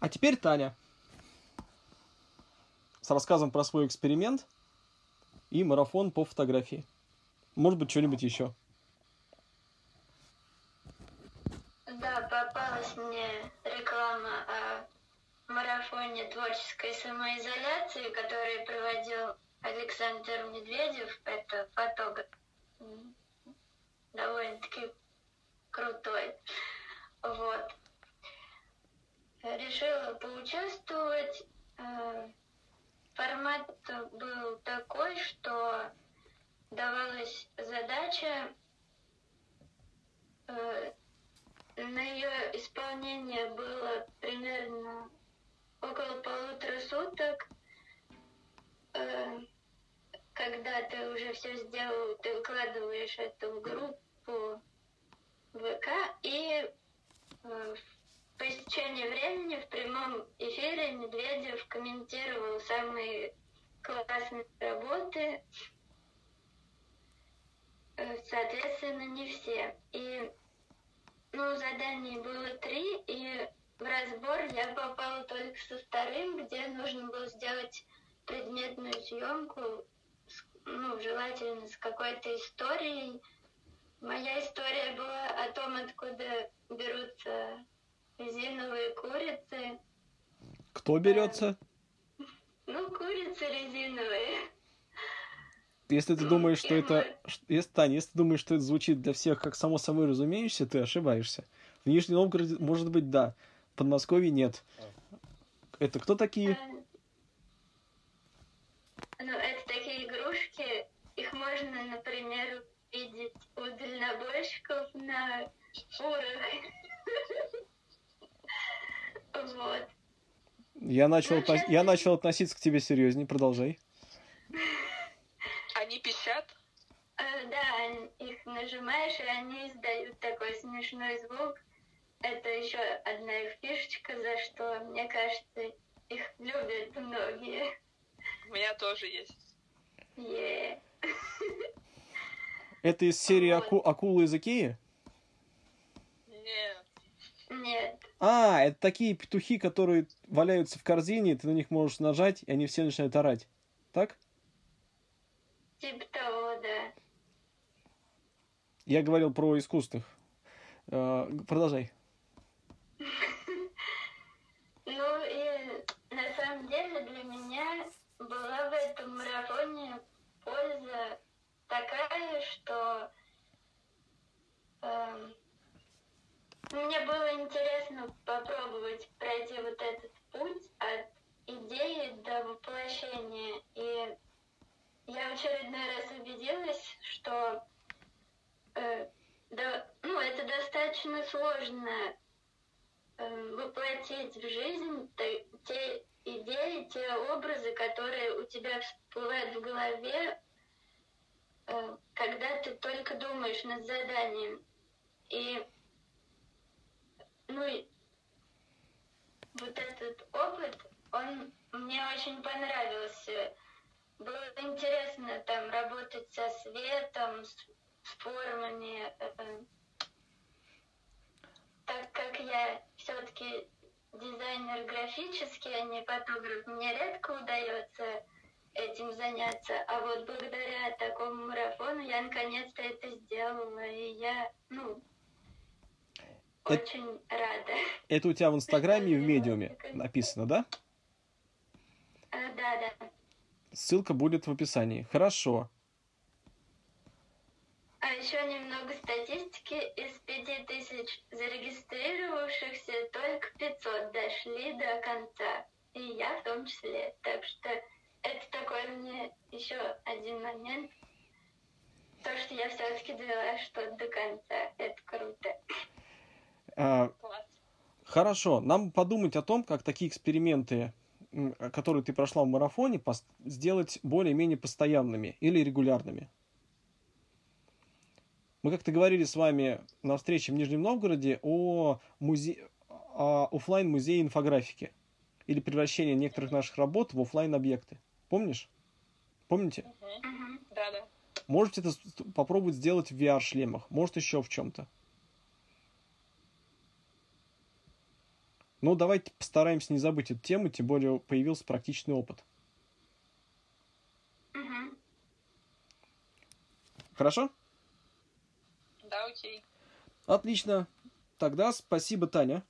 А теперь Таня с рассказом про свой эксперимент и марафон по фотографии. Может быть, что-нибудь еще. Да, попалась мне реклама о марафоне творческой самоизоляции, который проводил Александр Медведев, это фотограф, довольно-таки крутой. Вот. Решила поучаствовать. Э, формат был такой, что давалась задача э, на ее исполнение было примерно около полутора суток. Э, когда ты уже все сделал, ты выкладываешь это в группу ВК и по истечении времени в прямом эфире Медведев комментировал самые классные работы, э, соответственно, не все. И ну, заданий было три, и в разбор я попала только со вторым, где нужно было сделать предметную съемку, ну, желательно с какой-то историей. Моя история была о том, откуда берутся Кто берется? Ну, курицы резиновые. Если ты думаешь, что это... Если, Таня, если ты думаешь, что это звучит для всех как само собой разумеющееся, ты ошибаешься. В Нижнем Новгороде, может быть, да. В Подмосковье нет. Это кто такие? Ну, это такие игрушки. Их можно, например, видеть у дальнобойщиков на фурах. Вот. Я начал, ну, я начал относиться к тебе серьезнее. Продолжай. Они пищат? Э, да, их нажимаешь, и они издают такой смешной звук. Это еще одна их фишечка, за что, мне кажется, их любят многие. У меня тоже есть. Yeah. Это из серии вот. Аку... «Акулы из Икеи»? Нет. Нет. А, это такие петухи, которые валяются в корзине, ты на них можешь нажать, и они все начинают орать. Так? Типа того, да. Я говорил про искусственных. Э, продолжай. Ну и на самом деле для меня была в этом марафоне польза такая, что э, мне было интересно попробовать пройти вот этот путь от идеи до воплощения. И я в очередной раз убедилась, что э, да, ну, это достаточно сложно э, воплотить в жизнь те, те идеи, те образы, которые у тебя всплывают в голове, э, когда ты только думаешь над заданием. И ну и вот этот опыт, он мне очень понравился. Было интересно там светом, с, формами. Э, так как я все-таки дизайнер графический, а не фотограф, мне редко удается этим заняться. А вот благодаря такому марафону я наконец-то это сделала. И я, ну, очень это, рада. Это у тебя в Инстаграме и в Медиуме написано, да? А, да, да. Ссылка будет в описании. Хорошо. Еще немного статистики. Из 5000 зарегистрировавшихся только 500 дошли до конца. И я в том числе. Так что это такой мне еще один момент. То, что я все-таки довела что-то до конца. Это круто. А, хорошо, нам подумать о том, как такие эксперименты, которые ты прошла в марафоне, сделать более-менее постоянными или регулярными. Мы как-то говорили с вами на встрече в Нижнем Новгороде о, музе... о офлайн музее инфографики или превращение некоторых наших работ в офлайн объекты. Помнишь? Помните? Угу. Да, да. Можете это попробовать сделать в VR-шлемах, может еще в чем-то. Ну, давайте постараемся не забыть эту тему, тем более появился практичный опыт. Угу. Хорошо? Окей. Отлично. Тогда спасибо, Таня.